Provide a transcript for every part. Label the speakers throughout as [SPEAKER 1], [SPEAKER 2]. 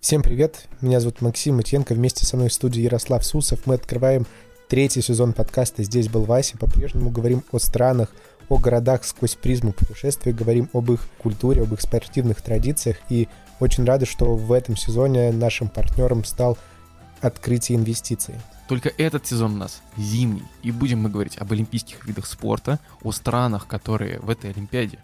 [SPEAKER 1] Всем привет, меня зовут Максим Матьенко, вместе со мной в студии Ярослав Сусов. Мы открываем третий сезон подкаста «Здесь был Вася». По-прежнему говорим о странах, о городах сквозь призму путешествий, говорим об их культуре, об их спортивных традициях. И очень рады, что в этом сезоне нашим партнером стал открытие инвестиций.
[SPEAKER 2] Только этот сезон у нас зимний, и будем мы говорить об олимпийских видах спорта, о странах, которые в этой Олимпиаде,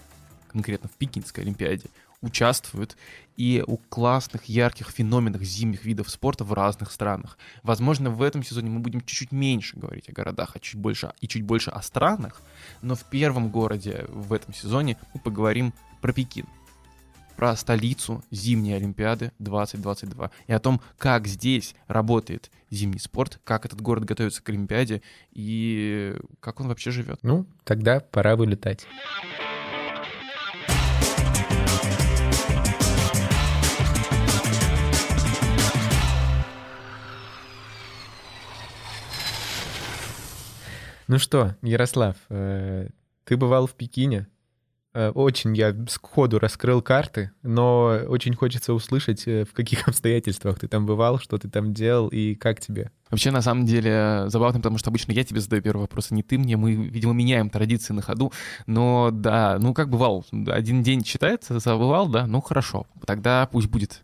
[SPEAKER 2] конкретно в Пекинской Олимпиаде, участвуют, и о классных, ярких феноменах зимних видов спорта в разных странах. Возможно, в этом сезоне мы будем чуть-чуть меньше говорить о городах, а чуть больше, и чуть больше о странах, но в первом городе в этом сезоне мы поговорим про Пекин про столицу зимней Олимпиады 2022 и о том, как здесь работает зимний спорт, как этот город готовится к Олимпиаде и как он вообще живет.
[SPEAKER 1] Ну, тогда пора вылетать. Ну что, Ярослав, э, ты бывал в Пекине? Э, очень я сходу раскрыл карты, но очень хочется услышать, э, в каких обстоятельствах ты там бывал, что ты там делал и как тебе.
[SPEAKER 2] Вообще, на самом деле, забавно, потому что обычно я тебе задаю первый вопрос, а не ты мне. Мы, видимо, меняем традиции на ходу. Но да, ну как бывал? Один день считается, забывал, да? Ну хорошо, тогда пусть будет.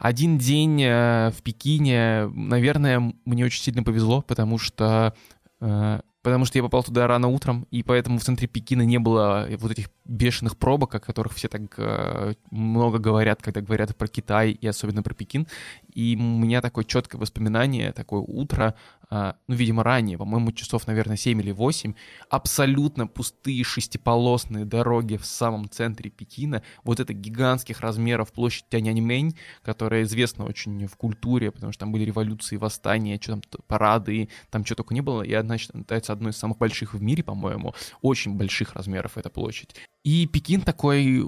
[SPEAKER 2] Один день в Пекине, наверное, мне очень сильно повезло, потому что потому что я попал туда рано утром, и поэтому в центре Пекина не было вот этих бешеных пробок, о которых все так э, много говорят, когда говорят про Китай и особенно про Пекин. И у меня такое четкое воспоминание, такое утро, ну, видимо, ранее, по-моему, часов, наверное, 7 или 8, абсолютно пустые шестиполосные дороги в самом центре Пекина, вот это гигантских размеров площадь Тяньаньмэнь, которая известна очень в культуре, потому что там были революции, восстания, что там, парады, там что только не было, и одна считается одной из самых больших в мире, по-моему, очень больших размеров эта площадь. И Пекин такой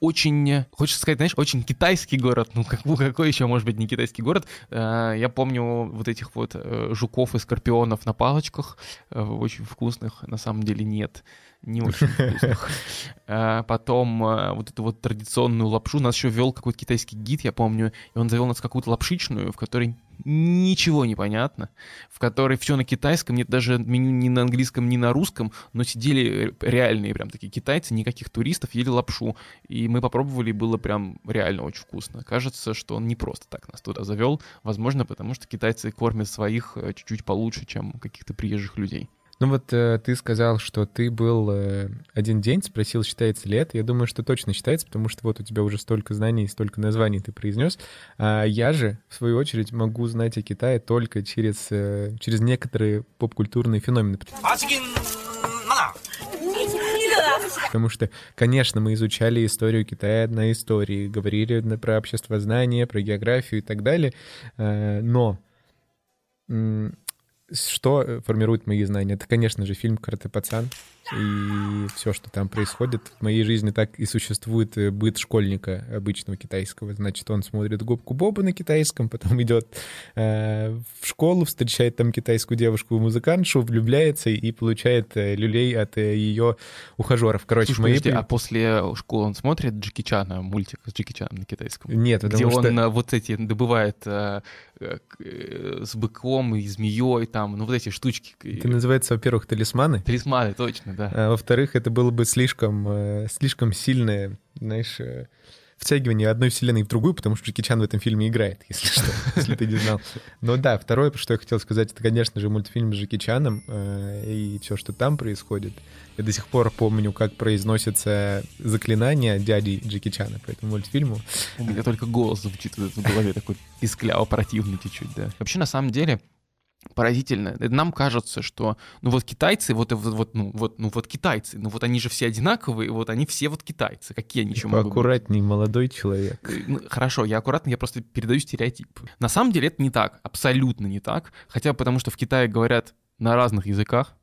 [SPEAKER 2] очень, хочется сказать, знаешь, очень китайский город. Ну, как, какой еще может быть не китайский город? Э, я помню вот этих вот э, жуков и скорпионов на палочках, э, очень вкусных, на самом деле нет не очень вкусных. Потом вот эту вот традиционную лапшу. Нас еще вел какой-то китайский гид, я помню, и он завел нас какую-то лапшичную, в которой ничего не понятно, в которой все на китайском, нет даже меню ни на английском, ни на русском, но сидели реальные прям такие китайцы, никаких туристов, ели лапшу. И мы попробовали, и было прям реально очень вкусно. Кажется, что он не просто так нас туда завел, возможно, потому что китайцы кормят своих э, чуть-чуть получше, чем каких-то приезжих людей.
[SPEAKER 1] Ну вот э, ты сказал, что ты был э, один день, спросил, считается ли это. Я думаю, что точно считается, потому что вот у тебя уже столько знаний, столько названий ты произнес. А я же, в свою очередь, могу знать о Китае только через, э, через некоторые поп-культурные феномены. Потому что, конечно, мы изучали историю Китая на истории, говорили про общество знания, про географию и так далее, э, но что э, формирует мои знания? Это, конечно же, фильм «Карате пацан» и все, что там происходит. В моей жизни так и существует э, быт школьника обычного китайского. Значит, он смотрит губку Боба на китайском, потом идет э, в школу, встречает там китайскую девушку-музыкантшу, влюбляется и получает э, люлей от э, ее ухажеров.
[SPEAKER 2] Короче, Слушай, мои... подожди, а после школы он смотрит Джеки Чана, мультик с Джеки Чаном на китайском?
[SPEAKER 1] Нет,
[SPEAKER 2] потому где что... он вот эти добывает э, э, с быком и змеей там, ну вот эти штучки.
[SPEAKER 1] Это называется, во-первых, талисманы.
[SPEAKER 2] Талисманы, точно да.
[SPEAKER 1] А, во-вторых, это было бы слишком, э, слишком сильное, знаешь, э, втягивание одной вселенной в другую, потому что Джеки Чан в этом фильме играет, если что, если ты не знал. Но да, второе, что я хотел сказать, это, конечно же, мультфильм с Джеки Чаном э, и все, что там происходит. Я до сих пор помню, как произносится заклинание дяди Джеки Чана по этому мультфильму.
[SPEAKER 2] У меня только голос звучит в голове такой пискляво противный чуть-чуть, да. Вообще, на самом деле, поразительно. Нам кажется, что ну вот китайцы, вот, вот, ну, вот, ну вот китайцы, ну вот они же все одинаковые, вот они все вот китайцы. Какие они еще
[SPEAKER 1] могут Аккуратней, быть? молодой человек.
[SPEAKER 2] Э, ну, хорошо, я аккуратно, я просто передаю стереотип. На самом деле это не так, абсолютно не так. Хотя потому что в Китае говорят на разных языках,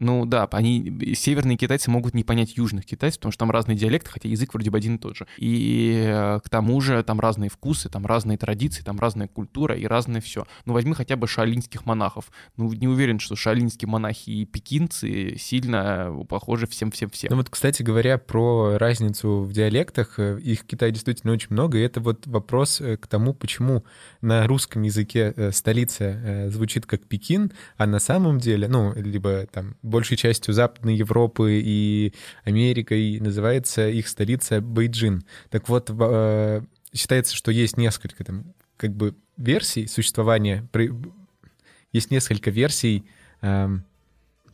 [SPEAKER 2] Ну да, они, северные китайцы могут не понять южных китайцев, потому что там разные диалекты, хотя язык вроде бы один и тот же. И э, к тому же там разные вкусы, там разные традиции, там разная культура и разное все. Ну возьми хотя бы шаолинских монахов. Ну не уверен, что шаолинские монахи и пекинцы сильно похожи всем-всем-всем.
[SPEAKER 1] Ну вот, кстати говоря, про разницу в диалектах, э, их в Китае действительно очень много, и это вот вопрос э, к тому, почему на русском языке столица звучит как Пекин, а на самом деле, ну, либо там большей частью Западной Европы и Америкой, называется их столица Бейджин. Так вот, э, считается, что есть несколько там как бы версий существования, есть несколько версий эм,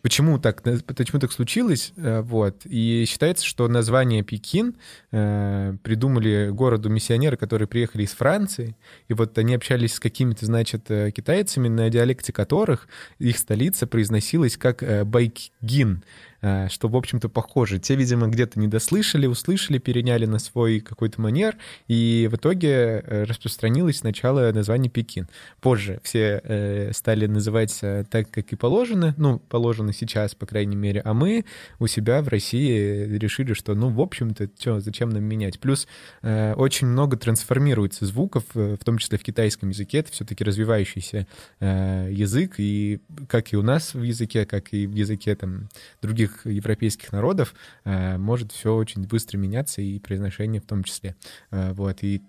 [SPEAKER 1] почему так, почему так случилось, э, вот, и считается, что название Пекин э, придумали городу миссионеры, которые приехали из Франции, и вот они общались с какими-то, значит, э, китайцами, на диалекте которых их столица произносилась как Байкгин, Э, что, в общем-то, похоже. Те, видимо, где-то не дослышали, услышали, переняли на свой какой-то манер, и в итоге э, распространилось сначала название Пекин. Позже все э, стали называть так, как и положено, ну, положено сейчас, по крайней мере, а мы у себя в России решили, что, ну, в общем-то, что, зачем нам менять? Плюс очень много трансформируется звуков, в том числе в китайском языке, это все-таки развивающийся язык, и как и у нас в языке, как и в языке там других других европейских народов э, может все очень быстро меняться, и произношение в том числе. Э, вот, и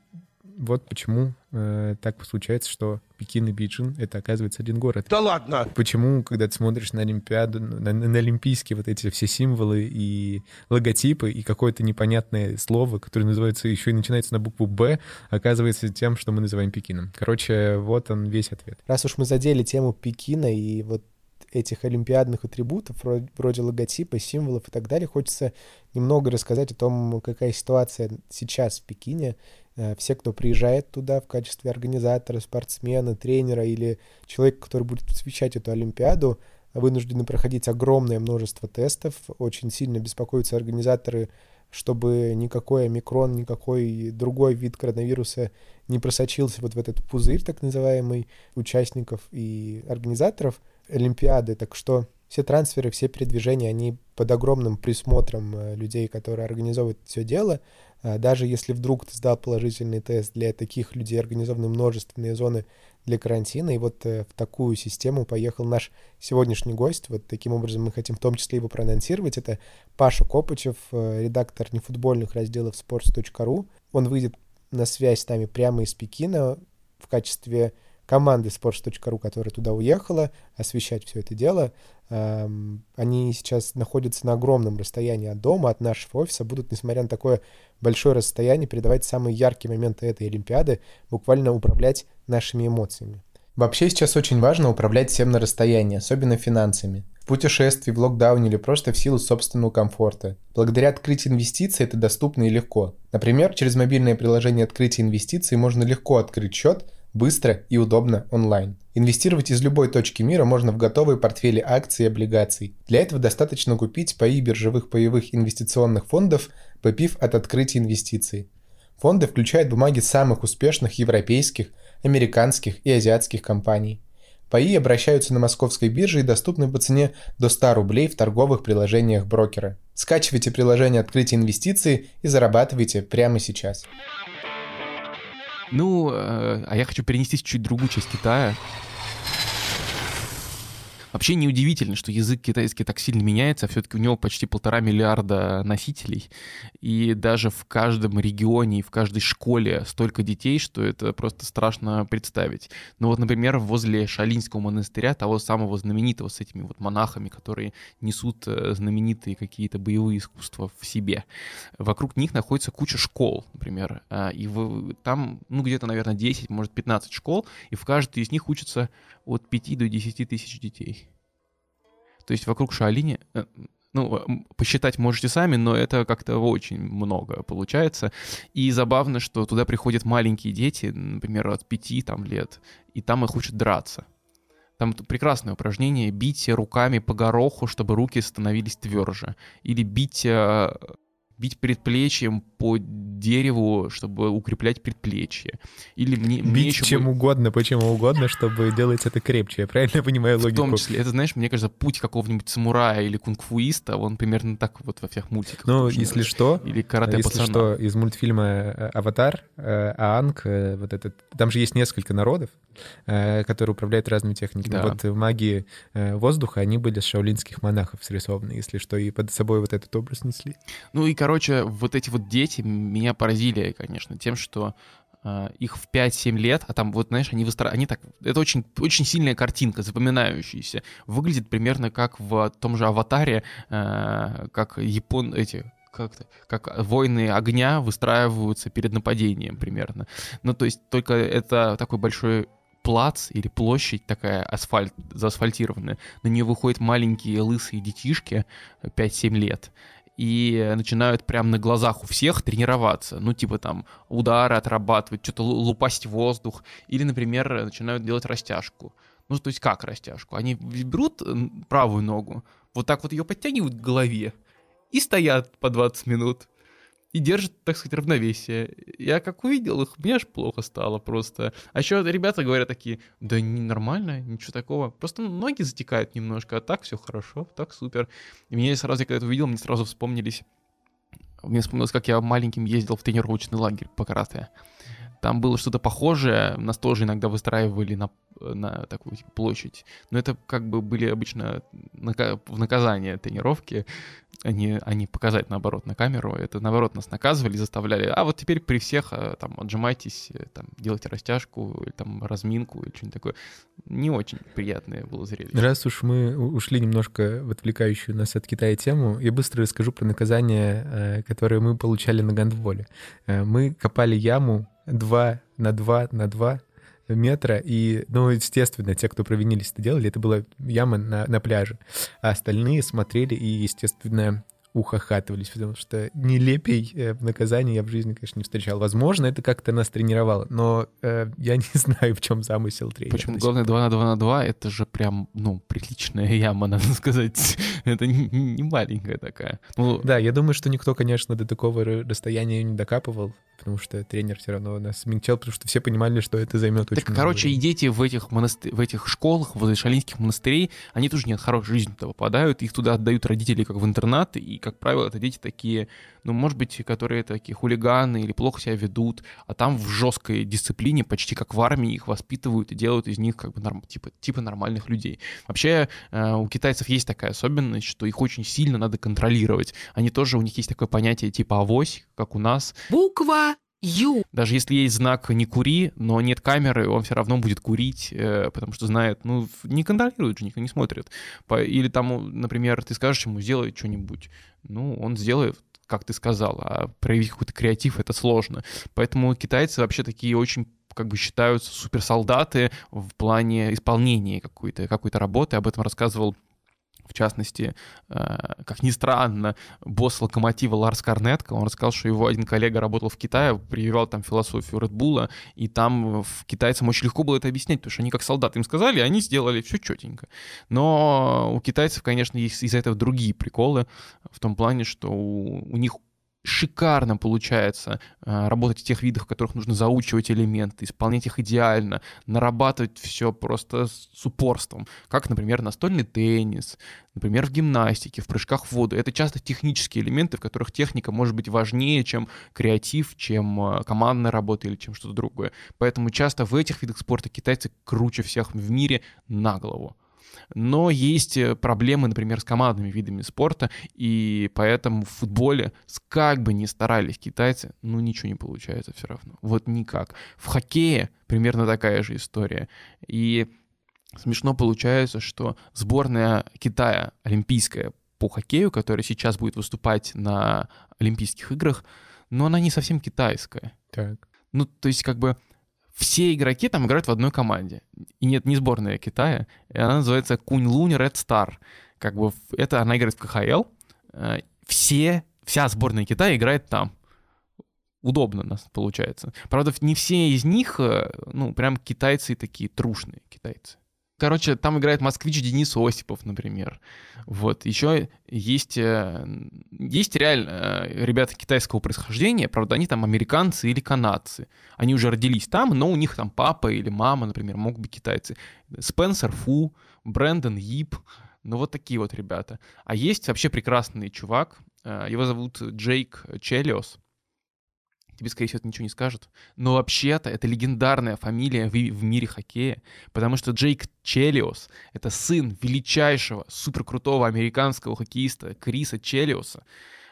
[SPEAKER 1] вот почему э, так случается, что Пекин и Бейджин — это, оказывается, один город.
[SPEAKER 3] Да ладно!
[SPEAKER 1] Почему, когда ты смотришь на Олимпиаду, на, на Олимпийские вот эти все символы и логотипы, и какое-то непонятное слово, которое называется еще и начинается на букву «Б», оказывается тем, что мы называем Пекином. Короче, вот он весь ответ.
[SPEAKER 4] Раз уж мы задели тему Пекина и вот этих олимпиадных атрибутов, вроде логотипа, символов и так далее, хочется немного рассказать о том, какая ситуация сейчас в Пекине. Э, все, кто приезжает туда в качестве организатора, спортсмена, тренера или человека, который будет освещать эту Олимпиаду, вынуждены проходить огромное множество тестов. Очень сильно беспокоятся организаторы, чтобы никакой омикрон, никакой другой вид коронавируса не просочился вот в этот пузырь, так называемый, участников и организаторов. Олимпиады, так что все трансферы, все передвижения, они под огромным присмотром э, людей, которые организовывают все дело. А даже если вдруг ты сдал положительный тест, для таких людей организованы множественные зоны для карантина, и вот э, в такую систему поехал наш сегодняшний гость. Вот таким образом мы хотим в том числе его проанонсировать. Это Паша Копычев, э, редактор нефутбольных разделов sports.ru. Он выйдет на связь с нами прямо из Пекина в качестве команды sports.ru, которая туда уехала, освещать все это дело. Эм, они сейчас находятся на огромном расстоянии от дома, от нашего офиса, будут, несмотря на такое большое расстояние, передавать самые яркие моменты этой Олимпиады, буквально управлять нашими эмоциями. Вообще сейчас очень важно управлять всем на расстоянии, особенно финансами. В путешествии, в локдауне или просто в силу собственного комфорта. Благодаря открытию инвестиций это доступно и легко. Например, через мобильное приложение открытия инвестиций можно легко открыть счет – быстро и удобно онлайн. Инвестировать из любой точки мира можно в готовые портфели акций и облигаций. Для этого достаточно купить паи биржевых паевых инвестиционных фондов, попив от открытия инвестиций. Фонды включают бумаги самых успешных европейских, американских и азиатских компаний. Паи обращаются на московской бирже и доступны по цене до 100 рублей в торговых приложениях брокера. Скачивайте приложение открытия инвестиций и зарабатывайте прямо сейчас.
[SPEAKER 2] Ну, э, а я хочу перенестись чуть другую часть Китая. Вообще неудивительно, что язык китайский так сильно меняется, а все-таки у него почти полтора миллиарда носителей, и даже в каждом регионе и в каждой школе столько детей, что это просто страшно представить. Ну вот, например, возле Шалинского монастыря, того самого знаменитого с этими вот монахами, которые несут э, знаменитые какие-то боевые искусства в себе, вокруг них находится куча школ, например, а, и там, ну где-то, наверное, 10, может 15 школ, и в каждой из них учатся от 5 до 10 тысяч детей. То есть вокруг Шаолиня, э, ну, посчитать можете сами, но это как-то очень много получается. И забавно, что туда приходят маленькие дети, например, от 5 там, лет, и там их учат драться. Там прекрасное упражнение — бить руками по гороху, чтобы руки становились тверже. Или бить, э, бить предплечьем по дереву, чтобы укреплять предплечье. Или мне, мне
[SPEAKER 1] Бить
[SPEAKER 2] еще
[SPEAKER 1] чем
[SPEAKER 2] бы-
[SPEAKER 1] угодно, почему угодно, чтобы делать это крепче. Я правильно понимаю
[SPEAKER 2] В
[SPEAKER 1] логику?
[SPEAKER 2] том числе, это, знаешь, мне кажется, путь какого-нибудь самурая или кунг-фуиста, он примерно так вот во всех мультиках.
[SPEAKER 1] Ну, если
[SPEAKER 2] быть.
[SPEAKER 1] что,
[SPEAKER 2] Или карате
[SPEAKER 1] если
[SPEAKER 2] пацана.
[SPEAKER 1] что, из мультфильма э, «Аватар», э, Аанг, э, вот этот, там же есть несколько народов, которые управляют разными техниками.
[SPEAKER 2] Да.
[SPEAKER 1] Вот маги э, воздуха, они были с шаолинских монахов срисованы, если что, и под собой вот этот образ несли.
[SPEAKER 2] Ну и, короче, вот эти вот дети меня поразили, конечно, тем, что э, их в 5-7 лет, а там вот, знаешь, они выстра... они так... Это очень, очень сильная картинка, запоминающаяся. Выглядит примерно как в том же «Аватаре», э, как япон... эти как-то, как воины огня выстраиваются перед нападением примерно. Ну, то есть только это такой большой плац или площадь такая асфальт, заасфальтированная. На нее выходят маленькие лысые детишки 5-7 лет и начинают прямо на глазах у всех тренироваться. Ну, типа там удары отрабатывать, что-то лу- лупасить в воздух. Или, например, начинают делать растяжку. Ну, то есть как растяжку? Они берут правую ногу, вот так вот ее подтягивают к голове и стоят по 20 минут. И держат, так сказать, равновесие. Я как увидел их, мне аж плохо стало просто. А еще ребята говорят такие, да не нормально, ничего такого. Просто ноги затекают немножко, а так все хорошо, так супер. И мне сразу, я когда это увидел, мне сразу вспомнились... Мне вспомнилось, как я маленьким ездил в тренировочный лагерь по карате. Там было что-то похожее, нас тоже иногда выстраивали на, на такую типа, площадь. Но это как бы были обычно нака- в наказание тренировки, а не, а не показать наоборот на камеру. Это наоборот нас наказывали, заставляли. А вот теперь при всех э, там отжимайтесь, э, там делайте растяжку, там разминку или что-нибудь такое. Не очень приятное было зрелище.
[SPEAKER 1] Раз уж мы ушли немножко в отвлекающую нас от Китая тему, я быстро расскажу про наказание, э, которое мы получали на гандболе. Э, Мы копали яму 2 на 2 на 2 метра, и, ну, естественно, те, кто провинились, это делали, это была яма на, на пляже, а остальные смотрели и, естественно, ухахатывались, потому что нелепей э, наказания я в жизни, конечно, не встречал. Возможно, это как-то нас тренировало, но э, я не знаю, в чем замысел тренера.
[SPEAKER 2] Почему главное 2 на 2 на 2, это же прям, ну, приличная яма, надо сказать. это не, не маленькая такая. Ну,
[SPEAKER 1] Да, я думаю, что никто, конечно, до такого расстояния не докапывал, потому что тренер все равно нас смягчал, потому что все понимали, что это займет очень
[SPEAKER 2] Так,
[SPEAKER 1] много
[SPEAKER 2] короче, и
[SPEAKER 1] времени.
[SPEAKER 2] дети в этих, монастырь, в этих школах, возле шалинских монастырей, они тоже не от хорошей жизни туда попадают, их туда отдают родители как в интернат, и, как правило, это дети такие, ну, может быть, которые такие хулиганы или плохо себя ведут, а там в жесткой дисциплине, почти как в армии, их воспитывают и делают из них как бы норм, типа, типа нормальных людей. Вообще, э, у китайцев есть такая особенность, что их очень сильно надо контролировать. Они тоже, у них есть такое понятие типа авось, как у нас,
[SPEAKER 3] Буква Ю.
[SPEAKER 2] даже если есть знак «не кури», но нет камеры, он все равно будет курить, э, потому что знает, ну, не контролирует же, никто не смотрит. Или там, например, ты скажешь ему сделать что-нибудь, ну, он сделает, как ты сказал, а проявить какой-то креатив — это сложно. Поэтому китайцы вообще такие очень как бы считаются суперсолдаты в плане исполнения какой-то какой работы. Об этом рассказывал в частности, э, как ни странно, босс локомотива Ларс Карнетко, он рассказал, что его один коллега работал в Китае, прививал там философию Редбула, и там в китайцам очень легко было это объяснять, потому что они как солдаты им сказали, и они сделали все четенько. Но у китайцев, конечно, есть из-за этого другие приколы, в том плане, что у, у них шикарно получается э, работать в тех видах, в которых нужно заучивать элементы, исполнять их идеально, нарабатывать все просто с упорством. Как, например, настольный теннис, например, в гимнастике, в прыжках в воду. Это часто технические элементы, в которых техника может быть важнее, чем креатив, чем э, командная работа или чем что-то другое. Поэтому часто в этих видах спорта китайцы круче всех в мире на голову. Но есть э, проблемы, например, с командными видами спорта, и поэтому в футболе, как бы ни старались китайцы, ну ничего не получается все равно. Вот никак. В хоккее примерно такая же история. И смешно получается, что сборная Китая олимпийская по хоккею, которая сейчас будет выступать на Олимпийских играх, но она не совсем китайская.
[SPEAKER 1] Так.
[SPEAKER 2] Ну, то есть, как бы все игроки там играют в одной команде. И нет, не сборная Китая. И она называется Кунь-Лунь Ред Стар. Как бы это она играет в КХЛ. Э, Все, вся сборная Китая играет там. Удобно у нас получается. Правда, не все из них, э, ну, прям китайцы такие трушные китайцы. Короче, там играет москвич Денис Осипов, например. Вот. Еще есть, э, есть реально э, ребята китайского происхождения, правда, они там американцы или канадцы. Они уже родились там, но у них там папа или мама, например, могут быть китайцы. Спенсер Фу, Брэндон Йип, ну вот такие вот ребята. А есть вообще прекрасный чувак, э, его зовут Джейк Челиос тебе, скорее всего, это ничего не скажет. Но вообще-то это легендарная фамилия в, в мире хоккея, потому что Джейк Челиос — это сын величайшего, суперкрутого американского хоккеиста Криса Челиоса,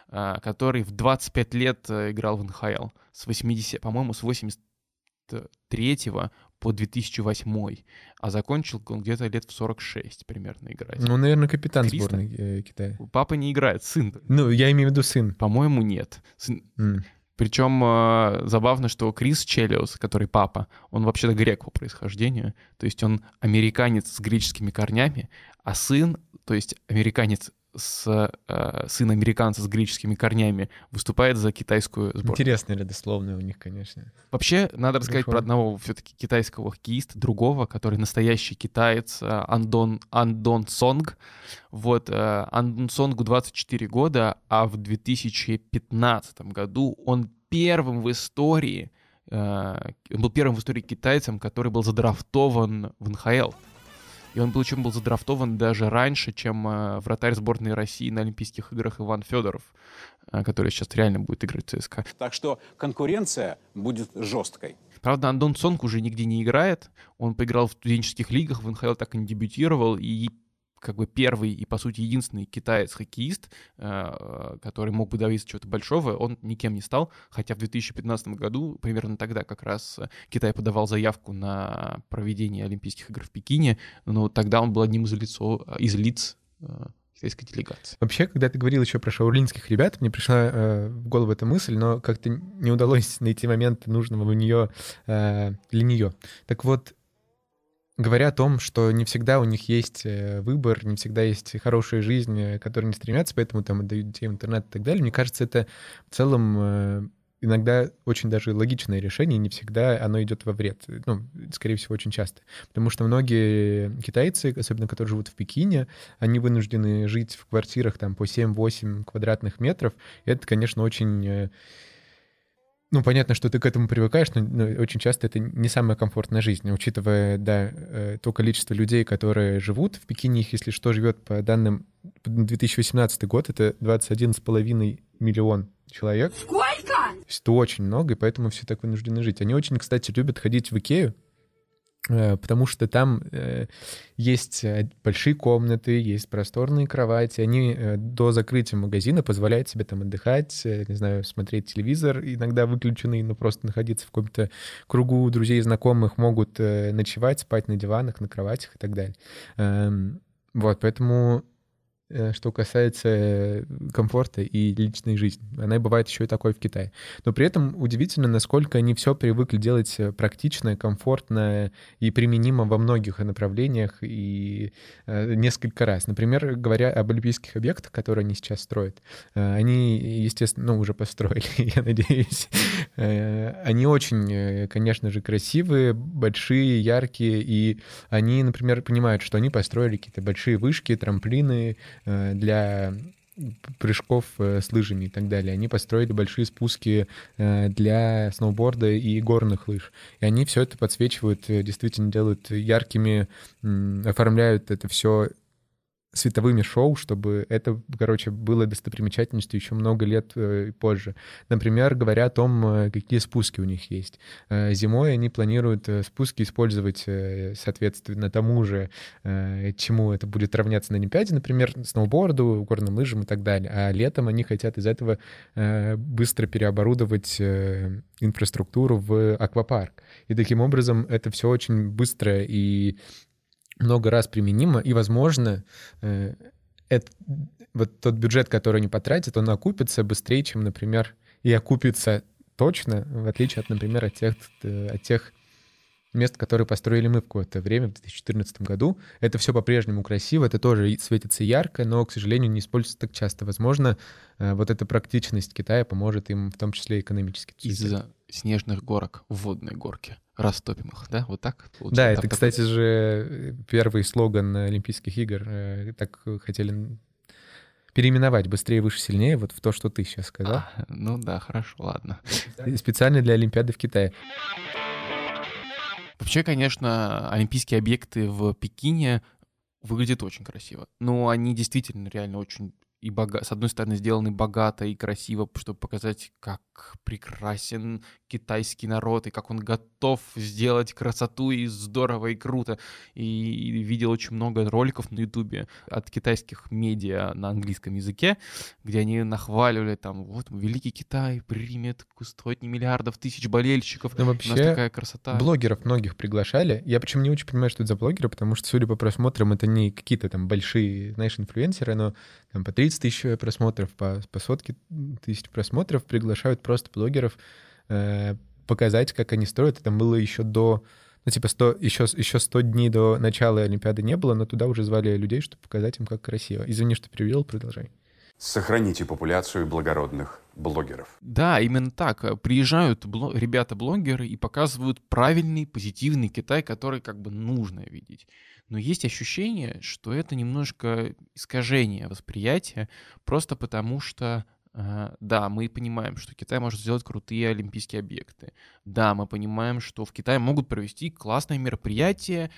[SPEAKER 2] а, который в 25 лет э, играл в НХЛ с 80, по-моему, с 83 по 2008, а закончил он где-то лет в 46 примерно играть.
[SPEAKER 1] Ну, наверное, капитан Криста? сборной э, Китая.
[SPEAKER 2] Папа не играет, сын.
[SPEAKER 1] Ну, я имею в виду сын.
[SPEAKER 2] По-моему, нет. Сын... Mm. Причем э, забавно, что Крис Челиус, который папа, он вообще-то грек по происхождению, то есть он американец с греческими корнями, а сын, то есть американец с э, сын американца с греческими корнями выступает за китайскую сборную.
[SPEAKER 1] Интересные родословные у них, конечно.
[SPEAKER 2] Вообще, надо рассказать про одного все-таки китайского хоккеиста, другого, который настоящий китаец, э, Андон, Андон Сонг. Вот, э, Андон Сонгу 24 года, а в 2015 году он первым в истории, э, был первым в истории китайцем, который был задрафтован в НХЛ. И он, причем, был задрафтован даже раньше, чем э, вратарь сборной России на Олимпийских играх Иван Федоров, э, который сейчас реально будет играть в ЦСКА.
[SPEAKER 5] Так что конкуренция будет жесткой.
[SPEAKER 2] Правда, Андон Сонг уже нигде не играет. Он поиграл в студенческих лигах, в НХЛ так и не дебютировал. И как бы первый и, по сути, единственный китаец-хоккеист, э, который мог бы добиться чего-то большого, он никем не стал, хотя в 2015 году, примерно тогда как раз Китай подавал заявку на проведение Олимпийских игр в Пекине, но тогда он был одним из, лицо, из лиц э, китайской делегации.
[SPEAKER 1] Вообще, когда ты говорил еще про шаулинских ребят, мне пришла э, в голову эта мысль, но как-то не удалось найти момент нужного в нее э, для нее. Так вот, говоря о том, что не всегда у них есть э, выбор, не всегда есть хорошая жизнь, э, к которой они стремятся, поэтому там отдают детей в интернет и так далее. Мне кажется, это в целом э, иногда очень даже логичное решение, не всегда оно идет во вред. Ну, скорее всего, очень часто. Потому что многие китайцы, особенно которые живут в Пекине, они вынуждены жить в квартирах там по 7-8 квадратных метров. Это, конечно, очень ну, понятно, что ты к этому привыкаешь, но, но очень часто это не самая комфортная жизнь, учитывая, да, э, то количество людей, которые живут в Пекине, их, если что, живет по данным 2018 год, это 21,5 миллион человек.
[SPEAKER 3] Сколько?
[SPEAKER 1] Это очень много, и поэтому все так вынуждены жить. Они очень, кстати, любят ходить в Икею, потому что там э, есть э, большие комнаты, есть просторные кровати. Они до закрытия магазина позволяют себе там отдыхать, не знаю, смотреть телевизор, иногда выключенный, но просто находиться в каком-то кругу друзей и знакомых, могут ночевать, спать на диванах, на кроватях и так далее. Эм, вот, поэтому Э, что касается э, комфорта и личной жизни. Она бывает еще и такой в Китае. Но при этом удивительно, насколько они все привыкли делать э, практично, комфортно и применимо во многих направлениях и несколько раз. Например, говоря об олимпийских объектах, которые они сейчас строят, они, естественно, ну, уже построили, я надеюсь. Они очень, конечно же, красивые, большие, яркие, и они, например, понимают, что они построили какие-то большие вышки, трамплины, Э, для прыжков э, с лыжами и так далее. Они построили большие спуски э, для сноуборда и горных лыж. И они все это подсвечивают, действительно делают яркими, оформляют это все световыми шоу, чтобы это, короче, было достопримечательностью еще много лет э, позже. Например, говоря о том, э, какие спуски у них есть. Э, зимой они планируют э, спуски использовать, соответственно, тому же, э, чему это будет равняться на Олимпиаде, например, сноуборду, горным лыжам и так далее. А летом они хотят из этого э, быстро переоборудовать инфраструктуру в аквапарк. И таким образом это все очень быстро и много раз применимо, и, возможно, э, это, вот тот бюджет, который они потратят, он окупится быстрее, чем, например, и окупится точно, в отличие от, например, от тех, э, от тех место, которое построили мы в какое-то время, в 2014 году. Это все по-прежнему красиво, это тоже светится ярко, но, к сожалению, не используется так часто. Возможно, э, вот эта практичность Китая поможет им в том числе экономически.
[SPEAKER 2] Из-за снежных горок в водной горке. Растопим их, да? Вот так?
[SPEAKER 1] Да, это,
[SPEAKER 2] Так-
[SPEAKER 1] кстати же, первый слоган Олимпийских игр. э, Так хотели переименовать быстрее, выше, сильнее, вот в то, что ты сейчас сказал.
[SPEAKER 2] А, ну да, хорошо, ладно.
[SPEAKER 1] Специально для Олимпиады в Китае.
[SPEAKER 2] Вообще, конечно, олимпийские объекты в Пекине выглядят очень красиво. Но они действительно реально очень и бога... с одной стороны сделаны богато и красиво, чтобы показать, как прекрасен китайский народ и как он готов сделать красоту и здорово и круто. И видел очень много роликов на ютубе от китайских медиа на английском языке, где они нахваливали там, вот великий Китай примет сотни миллиардов тысяч болельщиков,
[SPEAKER 1] Ну,
[SPEAKER 2] у нас
[SPEAKER 1] вообще,
[SPEAKER 2] такая красота.
[SPEAKER 1] Блогеров многих приглашали. Я почему не очень понимаю, что это за блогеры, потому что, судя по просмотрам, это не какие-то там большие, знаешь, инфлюенсеры, но там по 30 тысяч просмотров, по, по сотке тысяч просмотров приглашают просто блогеров э, показать, как они строят. Это было еще до... Ну, типа, 100, еще, еще 100 дней до начала Олимпиады не было, но туда уже звали людей, чтобы показать им, как красиво. Извини, что перевел, продолжай.
[SPEAKER 6] Сохраните популяцию благородных блогеров.
[SPEAKER 2] Да, именно так. Э, Приезжают бло- ребята-блогеры и показывают правильный, позитивный Китай, который как бы нужно видеть. Но есть ощущение, что это немножко искажение восприятия, просто потому что э, да, мы понимаем, что Китай может сделать крутые олимпийские объекты. Да, мы понимаем, что в Китае могут провести классное мероприятие,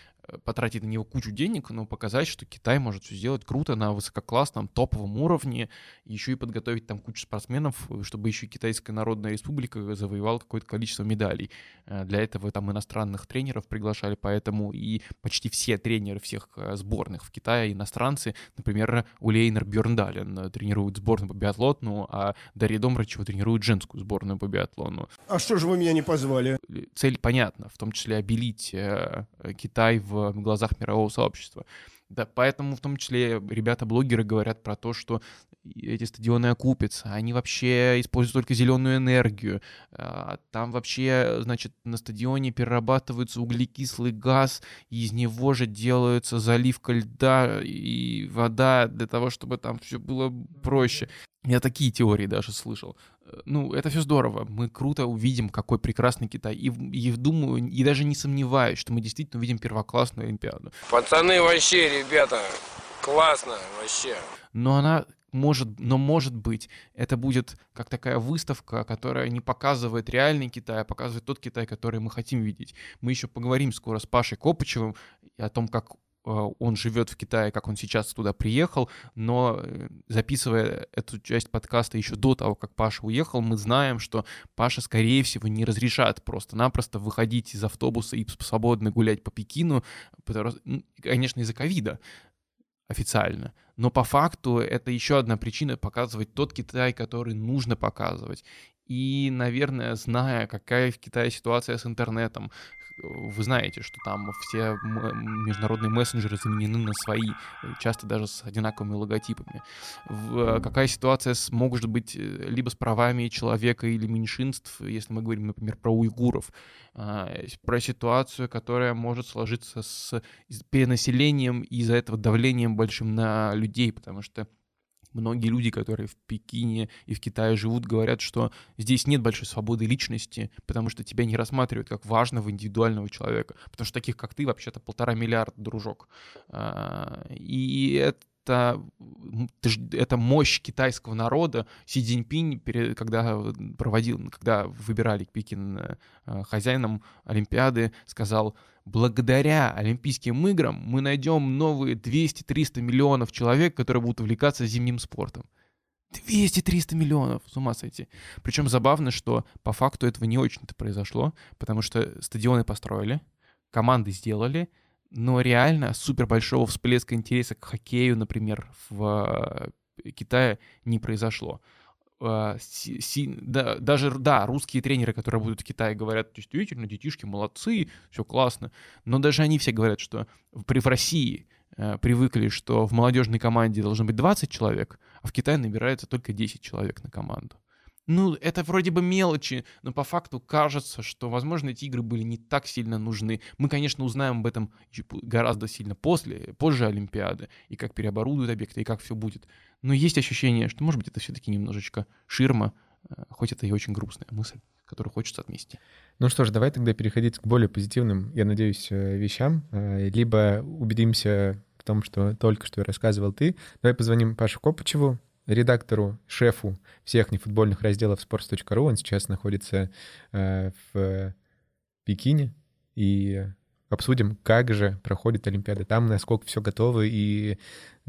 [SPEAKER 2] потратить на него кучу денег, но показать, что Китай может все сделать круто на высококлассном, топовом уровне, еще и подготовить там кучу спортсменов, э, чтобы еще Китайская Народная Республика завоевала какое-то количество медалей. Э, Для этого там иностранных тренеров приглашали, поэтому и почти все тренеры всех э, сборных в Китае иностранцы, например, Улейнер Бьерндален э, тренирует сборную по биатлону, а Дарья Домрачева тренирует женскую сборную по биатлону
[SPEAKER 7] А что же вы меня не позвали?
[SPEAKER 2] цель понятна, в том числе обелить э, э, Китай в глазах мирового сообщества. Да, поэтому в том числе ребята-блогеры говорят про то, что эти стадионы окупятся, они вообще используют только зеленую энергию, а, там вообще, значит, на стадионе перерабатывается углекислый газ, и из него же делается заливка льда и вода для того, чтобы там все было проще. Я такие теории даже слышал. Э, Ну, это все здорово. Мы круто увидим, какой прекрасный Китай. И, и думаю, и даже не сомневаюсь, что мы действительно увидим первоклассную Олимпиаду.
[SPEAKER 8] Пацаны, вообще, ребята, классно, вообще.
[SPEAKER 2] Но она может, но может быть, это будет как такая выставка, которая не показывает реальный Китай, а показывает тот Китай, который мы хотим видеть. Мы еще поговорим скоро с Пашей Копычевым о том, как э, он живет в Китае, как он сейчас туда приехал, но э, записывая эту часть подкаста еще до того, как Паша уехал, мы знаем, что Паша, скорее всего, не разрешат просто-напросто выходить из автобуса и свободно гулять по Пекину, потому, ну, конечно, из-за ковида официально. Но по факту это еще одна причина показывать тот Китай, который нужно показывать. И, наверное, зная, какая в Китае ситуация с интернетом, вы знаете, что там все международные мессенджеры заменены на свои, часто даже с одинаковыми логотипами. В- какая ситуация с, может быть э, либо с правами человека или меньшинств, если мы говорим, например, про уйгуров, а, про ситуацию, которая может сложиться с перенаселением и из-за этого давлением большим на людей, потому что Многие люди, которые в Пекине и в Китае живут, говорят, что здесь нет большой свободы личности, потому что тебя не рассматривают как важного индивидуального человека. Потому что таких, как ты, вообще-то полтора миллиарда, дружок. А, И это, ж- это мощь китайского народа. Си Цзиньпинь, когда проводил, когда выбирали Пекин э, хозяином Олимпиады, сказал, благодаря Олимпийским играм мы найдем новые 200-300 миллионов человек, которые будут увлекаться зимним спортом. 200-300 миллионов, с ума сойти. Причем забавно, что по факту этого не очень-то произошло, потому что стадионы построили, команды сделали, но реально супер большого всплеска интереса к хоккею, например, в э, Китае не произошло. Э, си- си- да, даже, да, русские тренеры, которые будут в Китае, говорят, действительно, детишки молодцы, все классно, но даже они все говорят, что при- в России э, привыкли, что в молодежной команде должно быть 20 человек, а в Китае набирается только 10 человек на команду. Ну, это вроде бы мелочи, но по факту кажется, что, возможно, эти игры были не так сильно нужны. Мы, конечно, узнаем об этом гораздо сильно после, позже Олимпиады, и как переоборудуют объекты, и как все будет. Но есть ощущение, что, может быть, это все-таки немножечко ширма, э, хоть это и очень грустная мысль, которую хочется отметить.
[SPEAKER 1] Ну что ж, давай тогда переходить к более позитивным, я надеюсь, э, вещам. Э, либо убедимся в том, что только что рассказывал ты. Давай позвоним Паше Копычеву, редактору, шефу всех нефутбольных разделов sports.ru. Он сейчас находится э, в Пекине. И обсудим, как же проходит Олимпиада там, насколько все готово и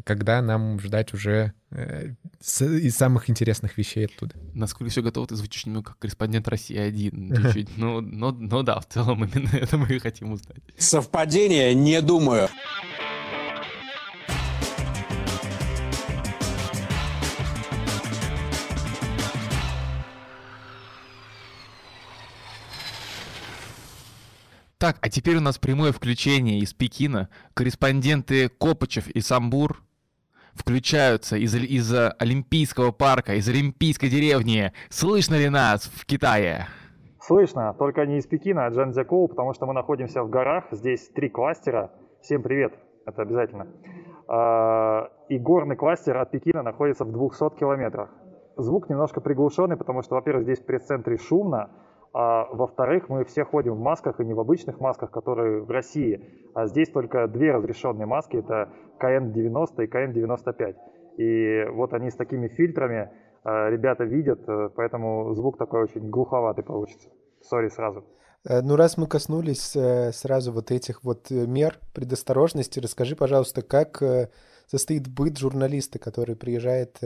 [SPEAKER 1] когда нам ждать уже э, с, из самых интересных вещей оттуда.
[SPEAKER 2] Насколько все готово, ты звучишь немного как корреспондент России-1 чуть-чуть. Но, но, но да, в целом именно это мы и хотим узнать.
[SPEAKER 5] Совпадение? Не думаю.
[SPEAKER 2] Так, а теперь у нас прямое включение из Пекина. Корреспонденты Копачев и Самбур включаются из, из Олимпийского парка, из Олимпийской деревни. Слышно ли нас в Китае?
[SPEAKER 7] Слышно, только не из Пекина, а Джанцзякоу, потому что мы находимся в горах. Здесь три кластера. Всем привет, это обязательно. А, и горный кластер от Пекина находится в 200 километрах. Звук немножко приглушенный, потому что, во-первых, здесь в пресс-центре шумно, а во-вторых, мы все ходим в масках и не в обычных масках, которые в России. А здесь только две разрешенные маски, это КН-90 и КН-95. И вот они с такими фильтрами а, ребята видят, э, поэтому звук такой очень глуховатый получится. Сори сразу.
[SPEAKER 4] Э, ну, раз мы коснулись э, сразу вот этих вот мер предосторожности, расскажи, пожалуйста, как состоит быт журналиста, который приезжает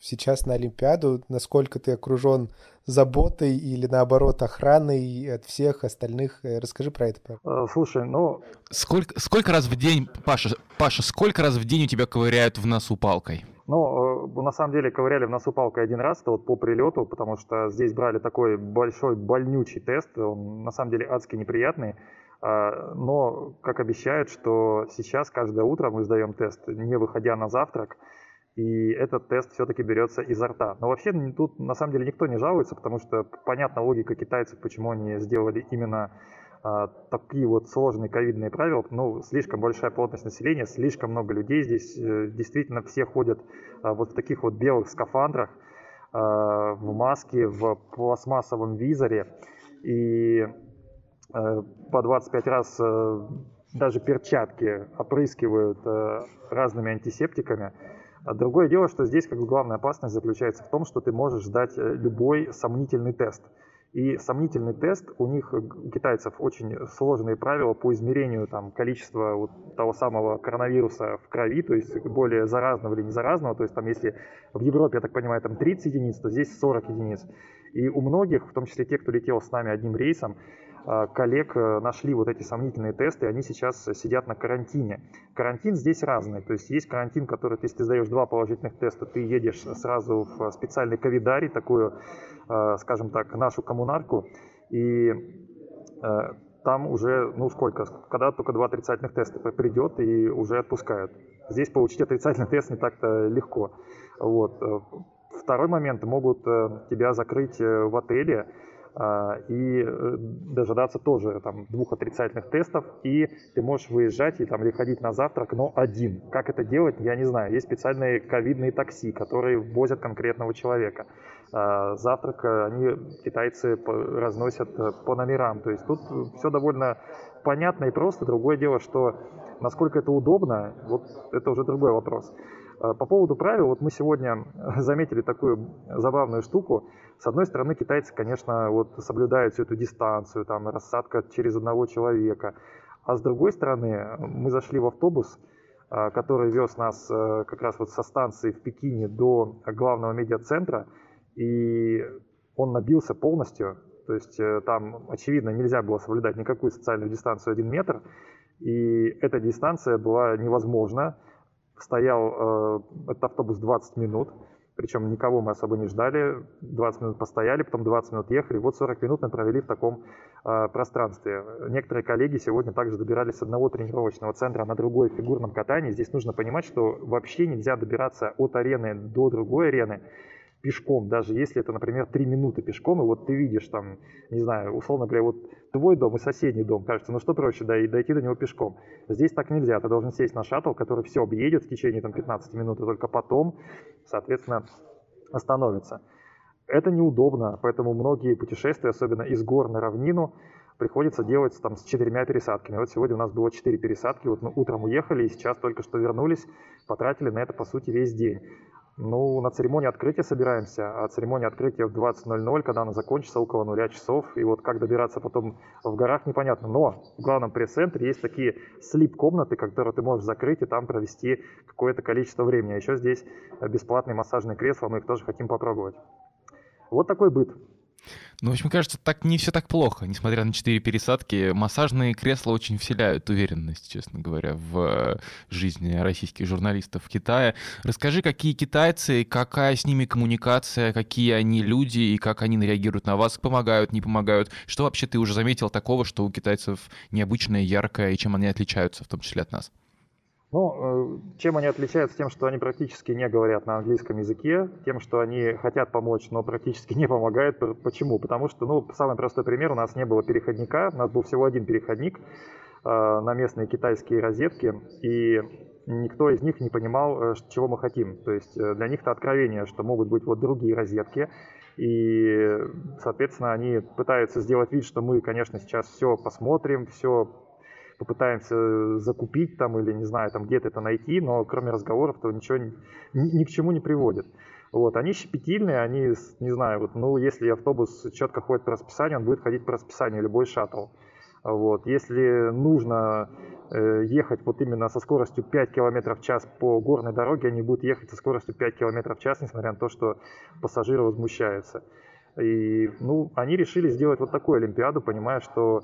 [SPEAKER 4] сейчас на Олимпиаду, насколько ты окружен заботой или наоборот охраной от всех остальных? Э, расскажи про это.
[SPEAKER 7] Э, слушай, ну...
[SPEAKER 2] Сколько, сколько раз в день, Паша, Паша, сколько раз в день у тебя ковыряют в носу палкой?
[SPEAKER 7] Ну, э, на самом деле ковыряли в носу палкой один раз, это вот по прилету, потому что здесь брали такой большой больнючий тест, он на самом деле адски неприятный. А, но, как обещают, что сейчас каждое утро мы сдаем тест, не выходя на завтрак, и этот тест все-таки берется изо рта. Но вообще тут на самом деле никто не жалуется, потому что понятна логика китайцев, почему они сделали именно а, такие вот сложные ковидные правила. Ну, слишком большая плотность населения, слишком много людей здесь. Э, действительно, все ходят а, вот в таких вот белых скафандрах, в маске, в пластмассовом визоре. И по 25 раз э, даже перчатки опрыскивают разными антисептиками. А другое дело, что здесь как бы главная опасность заключается в том, что ты можешь сдать э, любой сомнительный тест. И сомнительный тест, у них, э, у китайцев, очень сложные правила по измерению там, количества вот того самого коронавируса в крови, то есть более заразного или не заразного. То есть там если в Европе, я так понимаю, там 30 единиц, то здесь 40 единиц. И у многих, в том числе те, кто летел с нами одним рейсом, коллег э, нашли вот эти сомнительные тесты, и они сейчас сидят на карантине. Карантин здесь разный, то есть есть карантин, который, если ты сдаешь два положительных теста, ты едешь сразу в специальный ковидарий, такую, а, скажем так, нашу коммунарку, и э, там уже, ну сколько, когда только два отрицательных теста придет и уже отпускают. Здесь получить отрицательный тест не так-то легко. Вот. Э, второй момент, могут тебя закрыть в отеле, а, и э, дожидаться тоже там, двух отрицательных тестов, и ты можешь выезжать и, там, или ходить на завтрак, но один. Как это делать, я не знаю. Есть специальные ковидные такси, которые возят конкретного человека. А, завтрак э, они, китайцы, разносят э, по номерам. То есть тут все довольно понятно и просто. Другое дело, что насколько это удобно, вот это уже другой вопрос. А, по поводу правил, вот мы сегодня заметили такую забавную штуку. С одной стороны, китайцы, конечно, вот соблюдают всю эту дистанцию, там рассадка через одного человека. А с другой стороны, мы зашли в автобус, а, который вез нас как раз вот со станции в Пекине до главного медиацентра, и он набился полностью. То есть э, там, очевидно, нельзя было соблюдать никакую социальную дистанцию один метр, и эта дистанция была невозможна стоял э, этот автобус 20 минут, причем никого мы особо не ждали, 20 минут постояли, потом 20 минут ехали, вот 40 минут мы провели в таком э, пространстве. Некоторые коллеги сегодня также добирались с одного тренировочного центра на другой фигурном катании. Здесь нужно понимать, что вообще нельзя добираться от арены до другой арены пешком, даже если это, например, 3 минуты пешком, и вот ты видишь там, не знаю, условно говоря, вот твой дом и соседний дом, кажется, ну что проще, да, и дойти до него пешком. Здесь так нельзя, ты должен сесть на шаттл, который все объедет в течение там 15 минут, и только потом, соответственно, остановится. Это неудобно, поэтому многие путешествия, особенно из гор на равнину, приходится делать там с четырьмя пересадками. Вот сегодня у нас было четыре пересадки, вот мы утром уехали и сейчас только что вернулись, потратили на это, по сути, весь день. Ну, на церемонии открытия собираемся, а церемония открытия в 20.00, когда она закончится, около нуля часов. И вот как добираться потом в горах, непонятно. Но в главном пресс-центре есть такие слип-комнаты, которые ты можешь закрыть и там провести какое-то количество времени. А еще здесь бесплатные массажные кресла, мы их тоже хотим попробовать. Вот такой быт.
[SPEAKER 2] Ну, в общем, кажется, так не все так плохо. Несмотря на четыре пересадки, массажные кресла очень вселяют уверенность, честно говоря, в э, жизни российских журналистов в Китае. Расскажи, какие китайцы, какая с ними коммуникация, какие они люди и как они реагируют на вас, помогают, не помогают. Что вообще ты уже заметил такого, что у китайцев необычное, яркое, и чем они отличаются, в том числе от нас?
[SPEAKER 7] Ну, э, чем они отличаются? Тем, что они практически не говорят на английском языке, тем, что они хотят помочь, но практически не помогают. Почему? Потому что, ну, самый простой пример, у нас не было переходника, у нас был всего один переходник э, на местные китайские розетки, и никто из них не понимал, э, чего мы хотим. То есть для них это откровение, что могут быть вот другие розетки, и, соответственно, они пытаются сделать вид, что мы, конечно, сейчас все посмотрим, все попытаемся закупить там или, не знаю, там где-то это найти, но кроме разговоров то ничего ни, ни к чему не приводит. Вот, они щепетильные, они, не знаю, вот, ну, если автобус четко ходит по расписанию, он будет ходить по расписанию, любой шаттл. Вот, если нужно э, ехать вот именно со скоростью 5 км в час по горной дороге, они будут ехать со скоростью 5 км в час, несмотря на то, что пассажиры возмущаются. И, ну, они решили сделать вот такую Олимпиаду, понимая, что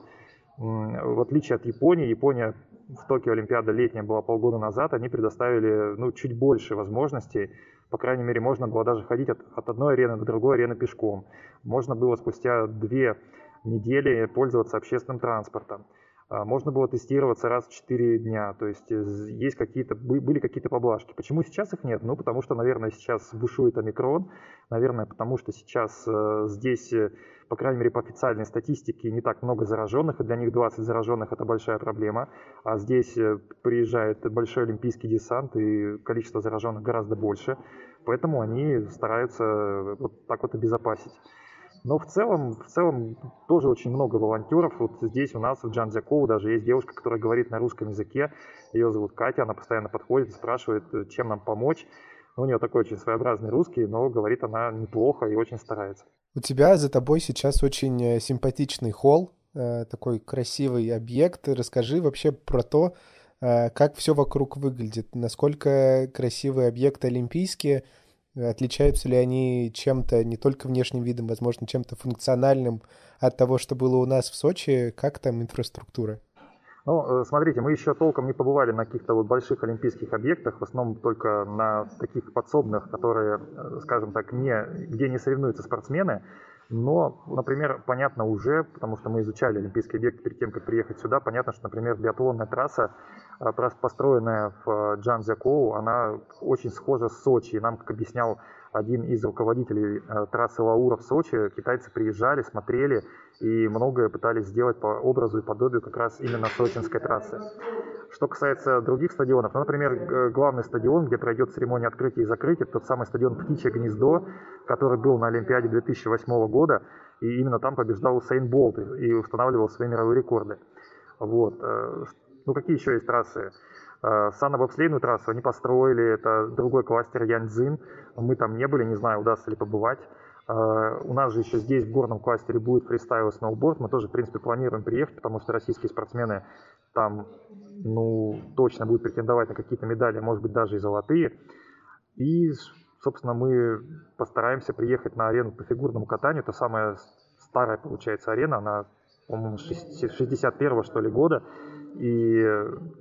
[SPEAKER 7] в отличие от Японии, Япония в Токио Олимпиада летняя была полгода назад, они предоставили ну, чуть больше возможностей. По крайней мере, можно было даже ходить от, от одной арены до другой арены пешком. Можно было спустя две недели пользоваться общественным транспортом. А, можно было тестироваться раз в 4 дня, то есть э, есть какие-то, были какие-то поблажки. Почему сейчас их нет? Ну, потому что, наверное, сейчас бушует омикрон, наверное, потому что сейчас э, здесь э, по крайней мере, по официальной статистике, не так много зараженных, и для них 20 зараженных – это большая проблема. А здесь приезжает большой олимпийский десант, и количество зараженных гораздо больше. Поэтому они стараются вот так вот обезопасить. Но в целом, в целом тоже очень много волонтеров. Вот здесь у нас в Джанзякоу даже есть девушка, которая говорит на русском языке. Ее зовут Катя, она постоянно подходит, спрашивает, э, чем нам помочь. У нее такой очень своеобразный русский, но говорит она неплохо и очень старается.
[SPEAKER 4] У тебя за тобой сейчас очень э, симпатичный холл, э, такой красивый объект. Расскажи вообще про то, как все вокруг выглядит, насколько красивые объекты олимпийские, отличаются ли они чем-то, не только внешним видом, возможно, чем-то функциональным от того, что было у нас в Сочи, как там инфраструктура?
[SPEAKER 7] Ну, смотрите, мы еще толком не побывали на каких-то вот больших олимпийских объектах, в основном только на таких подсобных, которые, скажем так, не, где не соревнуются спортсмены. Но, например, понятно уже, потому что мы изучали олимпийские объекты перед тем, как приехать сюда, понятно, что, например, биатлонная трасса, построенная в Джанзякоу, она очень схожа с Сочи. И нам, как объяснял один из руководителей трассы Лаура в Сочи, китайцы приезжали, смотрели, и многое пытались сделать по образу и подобию как раз именно сочинской трассы. Что касается других стадионов, ну, например, главный стадион, где пройдет церемония открытия и закрытия, тот самый стадион «Птичье гнездо», который был на Олимпиаде 2008 года, и именно там побеждал Усейн Болт и устанавливал свои мировые рекорды. Вот. Э, ну, какие еще есть трассы? Э, Санно-бобслейную трассу они построили, это другой кластер Яньцзин, мы там не были, не знаю, удастся ли побывать. А, у нас же еще здесь в горном кластере будет фристайл и сноуборд. Мы тоже, в принципе, планируем приехать, потому что российские спортсмены там, ну, точно будут претендовать на какие-то медали, может быть, даже и золотые. И, собственно, мы постараемся приехать на арену по фигурному катанию. Это самая старая, получается, арена. Она, по-моему, 61-го, что ли, года. И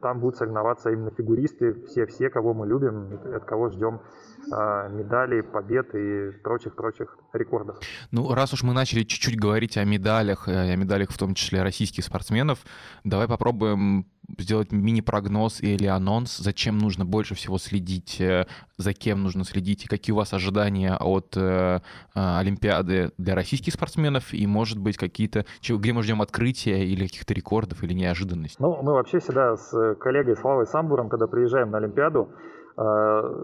[SPEAKER 7] там будут соревноваться именно фигуристы, все-все, кого мы любим, от кого ждем медалей, побед и прочих-прочих рекордов.
[SPEAKER 2] Ну, раз уж мы начали чуть-чуть говорить о медалях, о медалях в том числе российских спортсменов, давай попробуем сделать мини-прогноз или анонс, зачем нужно больше всего следить, э, за кем нужно следить, и какие у вас ожидания от э, Олимпиады для российских спортсменов, и, может быть, какие-то, где мы ждем открытия или каких-то рекордов или неожиданностей?
[SPEAKER 7] Ну, мы вообще всегда с коллегой Славой Самбуром, когда приезжаем на Олимпиаду, э,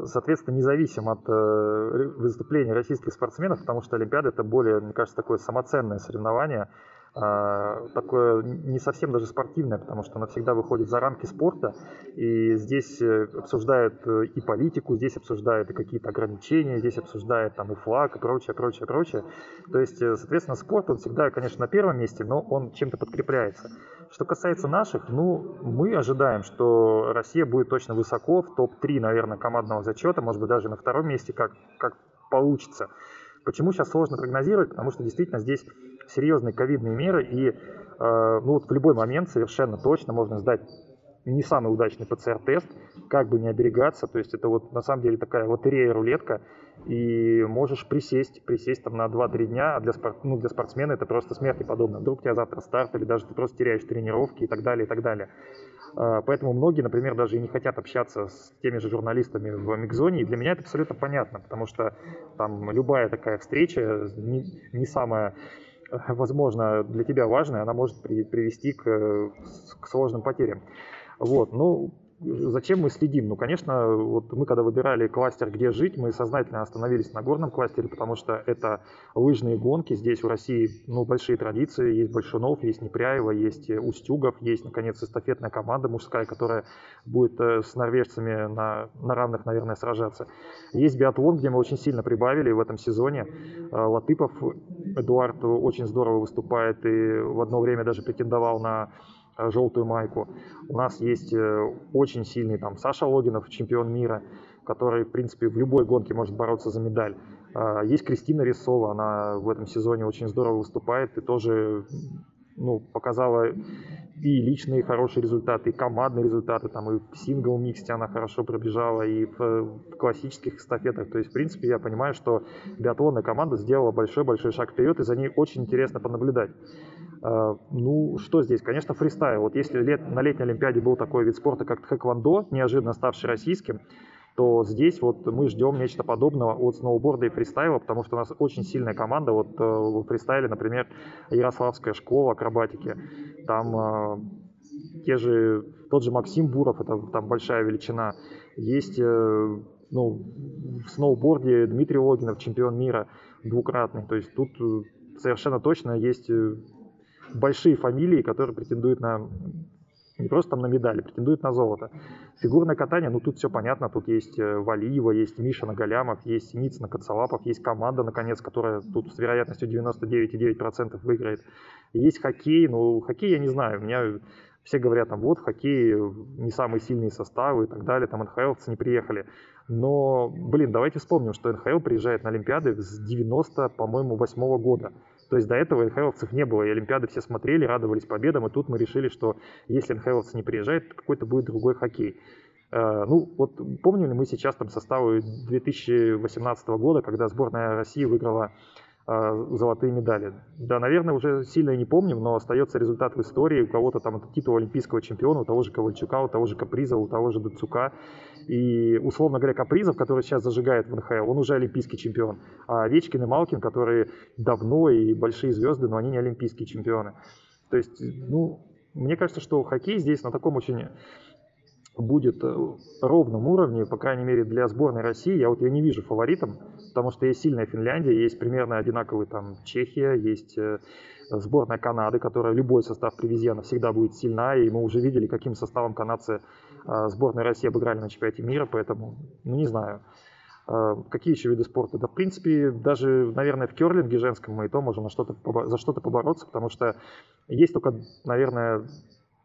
[SPEAKER 7] соответственно, независим от выступлений российских спортсменов, потому что Олимпиада это более, мне кажется, такое самоценное соревнование, такое не совсем даже спортивное, потому что она всегда выходит за рамки спорта, и здесь э, обсуждают э, и политику, здесь обсуждают и какие-то ограничения, здесь обсуждают там и флаг, и прочее, прочее, прочее. То есть, э, соответственно, спорт, он всегда, конечно, на первом месте, но он чем-то подкрепляется. Что касается наших, ну, мы ожидаем, что Россия будет точно высоко, в топ-3, наверное, командного зачета, может быть, даже на втором месте, как, как получится. Почему сейчас сложно прогнозировать? Потому что действительно здесь серьезные ковидные меры, и э, ну, вот в любой момент совершенно точно можно сдать не самый удачный ПЦР-тест, как бы не оберегаться, то есть это вот на самом деле такая лотерея, рулетка, и можешь присесть, присесть там на 2-3 дня, а для, спорт, ну, для спортсмена это просто смерти подобно. Вдруг у тебя завтра старт, или даже ты просто теряешь тренировки и так далее, и так далее. А, поэтому многие, например, даже и не хотят общаться с теми же журналистами в Микзоне, и для меня это абсолютно понятно, потому что там любая такая встреча не, не самая возможно, для тебя важная, она может при, привести к, к сложным потерям. Вот, ну, Зачем мы следим? Ну, конечно, вот мы когда выбирали кластер, где жить, мы сознательно остановились на горном кластере, потому что это лыжные гонки. Здесь в России ну, большие традиции. Есть Большунов, есть Непряева, есть Устюгов, есть, наконец, эстафетная команда мужская, которая будет э, с норвежцами на, на равных, наверное, сражаться. Есть биатлон, где мы очень сильно прибавили в этом сезоне. Э, Латыпов Эдуард очень здорово выступает и в одно время даже претендовал на желтую майку. У нас есть э, очень сильный там Саша Логинов, чемпион мира, который, в принципе, в любой гонке может бороться за медаль. А, есть Кристина Рисова, она в этом сезоне очень здорово выступает и тоже ну, показала и личные хорошие результаты, и командные результаты, там и в сингл миксте она хорошо пробежала, и в, в классических эстафетах. То есть, в принципе, я понимаю, что биатлонная команда сделала большой-большой шаг вперед, и за ней очень интересно понаблюдать. Uh, ну, что здесь? Конечно, фристайл. Вот если лет, на летней Олимпиаде был такой вид спорта, как тхэквондо, неожиданно ставший российским, то здесь вот мы ждем нечто подобного от сноуборда и фристайла, потому что у нас очень сильная команда. Вот э, в фристайле, например, Ярославская школа акробатики. Там э, те же, тот же Максим Буров, это там большая величина. Есть э, ну, в сноуборде Дмитрий Логинов, чемпион мира двукратный. То есть тут совершенно точно есть большие фамилии, которые претендуют на не просто там на медали, претендует на золото. Фигурное катание, ну тут все понятно, тут есть э, Валиева, есть Миша Нагалямов, есть Ницына Коцалапов, есть команда, наконец, которая тут с вероятностью 99,9% выиграет. Есть хоккей, ну хоккей я не знаю, у меня все говорят, там, вот, в хоккее не самые сильные составы и так далее, там НХЛцы не приехали. Но, блин, давайте вспомним, что НХЛ приезжает на Олимпиады с 90, по-моему, 8 года. То есть до этого НХЛовцев не было, и Олимпиады все смотрели, радовались победам, и тут мы решили, что если НХЛовцы не приезжают, то какой-то будет другой хоккей. Э, ну, вот помним ли мы сейчас там составы 2018 года, когда сборная России выиграла золотые медали. Да, наверное, уже сильно не помним, но остается результат в истории. У кого-то там это титул олимпийского чемпиона, у того же Ковальчука, у того же Каприза, у того же Дацука. И, условно говоря, Капризов, который сейчас зажигает в НХЛ, он уже олимпийский чемпион. А Речкин и Малкин, которые давно и большие звезды, но они не олимпийские чемпионы. То есть, ну, мне кажется, что хоккей здесь на таком очень будет э, ровном уровне, по крайней мере, для сборной России. Я вот ее не вижу фаворитом, потому что есть сильная Финляндия, есть примерно одинаковый там Чехия, есть э, сборная Канады, которая любой состав привези, она всегда будет сильна, и мы уже видели, каким составом канадцы а, сборной России обыграли на чемпионате мира, поэтому, ну, не знаю. А, какие еще виды спорта? Да, в принципе, даже, наверное, в керлинге женском мы и то можем на что-то, за что-то побороться, потому что есть только, наверное,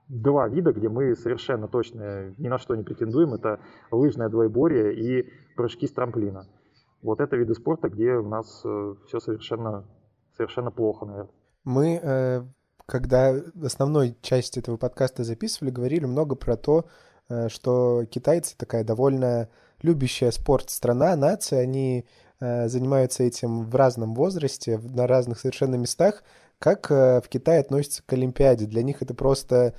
[SPEAKER 7] два вида, где мы совершенно точно ни на что не претендуем. Это лыжное двоеборье и прыжки с трамплина. Вот это виды спорта, где у нас э, все совершенно, совершенно плохо, наверное.
[SPEAKER 4] Мы, э, когда основной часть этого подкаста записывали, говорили много про то, Э, что китайцы такая довольно любящая спорт страна, нация, они занимаются этим в разном возрасте, на разных совершенно местах. Как в Китае относятся к Олимпиаде? Для них это просто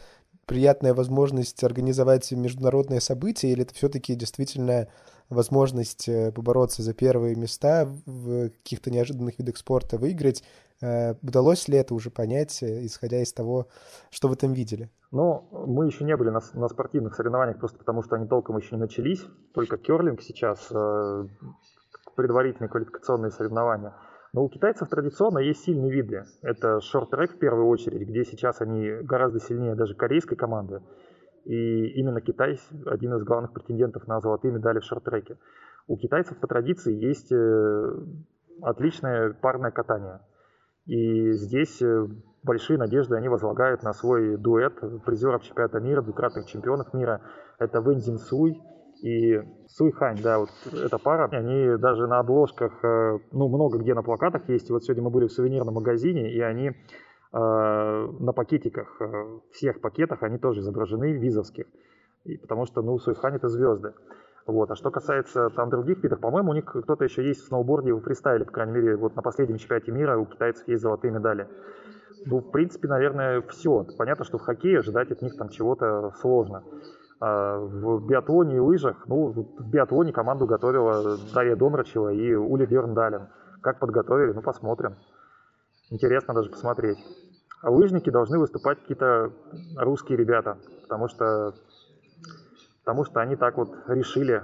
[SPEAKER 4] приятная возможность организовать международное событие, или это все-таки действительно возможность э, побороться за первые места в каких-то неожиданных видах спорта, выиграть. Э, удалось ли это уже понять, э, исходя из того, что вы там видели?
[SPEAKER 7] Ну, мы еще не были на, на спортивных соревнованиях, просто потому что они толком еще не начались. Только керлинг сейчас, предварительные квалификационные соревнования. Но у китайцев традиционно есть сильные виды. Это шорт-трек в первую очередь, где сейчас они гораздо сильнее даже корейской команды. И именно Китай один из главных претендентов на золотые медали в шорт-треке. У китайцев по традиции есть э, отличное парное катание. И здесь э, большие надежды они возлагают на свой дуэт призеров чемпионата мира, двукратных чемпионов мира. Это Вэн Зин Суй и Суй Хань, да, вот эта пара, они даже на обложках, э, ну, много где на плакатах есть. И вот сегодня мы были в сувенирном магазине, и они Э, на пакетиках, э, всех пакетах они тоже изображены визовских, и потому что, ну, Суйхан это звезды. Вот. А что касается там других видов, по-моему, у них кто-то еще есть в сноуборде, в фристайле, по крайней мере, вот на последнем чемпионате мира у китайцев есть золотые медали. Ну, в принципе, наверное, все. Понятно, что в хоккее ожидать от них там чего-то сложно. А в биатлоне и лыжах, ну, в биатлоне команду готовила Дарья Домрачева и Ули Берндален. Как подготовили, ну, посмотрим. Интересно даже посмотреть. А лыжники должны выступать какие-то русские ребята, потому что, потому что они так вот решили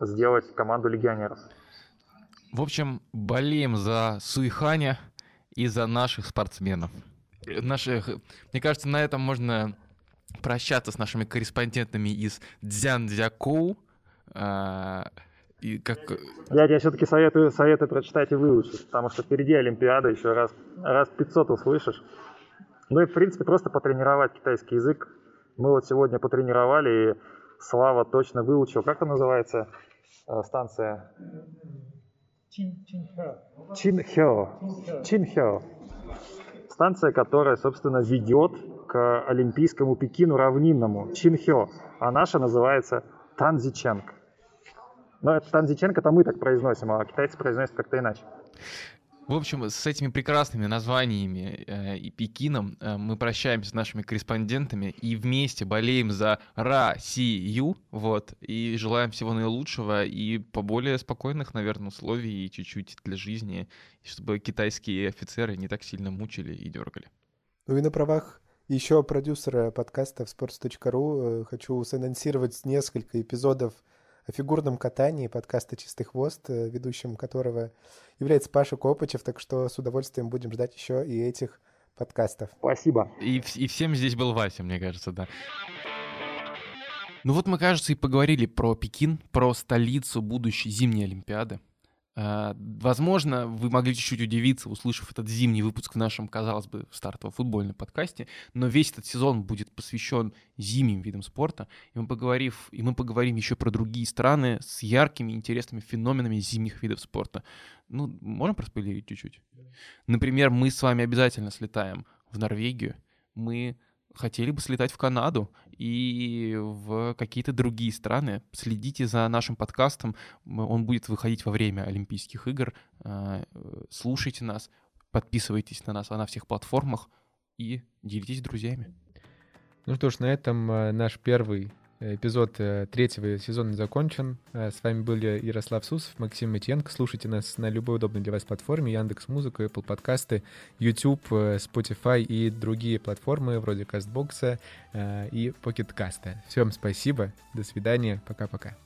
[SPEAKER 7] сделать команду легионеров.
[SPEAKER 2] В общем, болеем за Суиханя и за наших спортсменов. Наших, мне кажется, на этом можно прощаться с нашими корреспондентами из Дзяндзякоу. А,
[SPEAKER 7] и как... Я тебе все-таки советую, советую прочитать и выучить, потому что впереди Олимпиада, еще раз, раз 500 услышишь. Ну и, в принципе, просто потренировать китайский язык. Мы вот сегодня потренировали, и Слава точно выучил. Как это называется э, станция? Чинхё. Чинхё. Станция, которая, собственно, ведет к Олимпийскому Пекину равнинному. Чинхё. А наша называется Танзиченко. Но это Танзиченко, это мы так произносим, а китайцы произносят как-то иначе.
[SPEAKER 2] В общем, с этими прекрасными названиями э, и Пекином э, мы прощаемся с нашими корреспондентами и вместе болеем за Россию, вот, и желаем всего наилучшего и по более спокойных, наверное, условий и чуть-чуть для жизни, чтобы китайские офицеры не так сильно мучили и дергали.
[SPEAKER 4] Ну и на правах еще продюсера подкаста в sports.ru э, хочу санонсировать несколько эпизодов о фигурном катании подкаста «Чистый хвост», э, ведущим которого является Паша Копычев, так что с удовольствием будем ждать еще и этих подкастов.
[SPEAKER 7] Спасибо.
[SPEAKER 2] И, и всем здесь был Вася, мне кажется, да. Ну вот мы, кажется, и поговорили про Пекин, про столицу будущей зимней Олимпиады. А, возможно, вы могли чуть-чуть удивиться, услышав этот зимний выпуск в нашем, казалось бы, стартовом футбольном подкасте, но весь этот сезон будет посвящен зимним видам спорта, и мы, поговорив, и мы поговорим еще про другие страны с яркими, интересными феноменами зимних видов спорта. Ну, можем проспойлерить чуть-чуть? Например, мы с вами обязательно слетаем в Норвегию, мы хотели бы слетать в Канаду и в какие-то другие страны. Следите за нашим подкастом, он будет выходить во время Олимпийских игр. А, слушайте нас, подписывайтесь на нас на всех платформах и делитесь с друзьями.
[SPEAKER 1] Ну что ж, на этом а, наш первый Эпизод э, третьего сезона закончен. Э, с вами были Ярослав Сусов, Максим Митенко. Слушайте нас на любой удобной для вас платформе. Яндекс Музыка, Apple подкасты, YouTube, э, Spotify и другие платформы вроде Кастбокса и Покеткаста. Всем спасибо. До свидания. Пока-пока.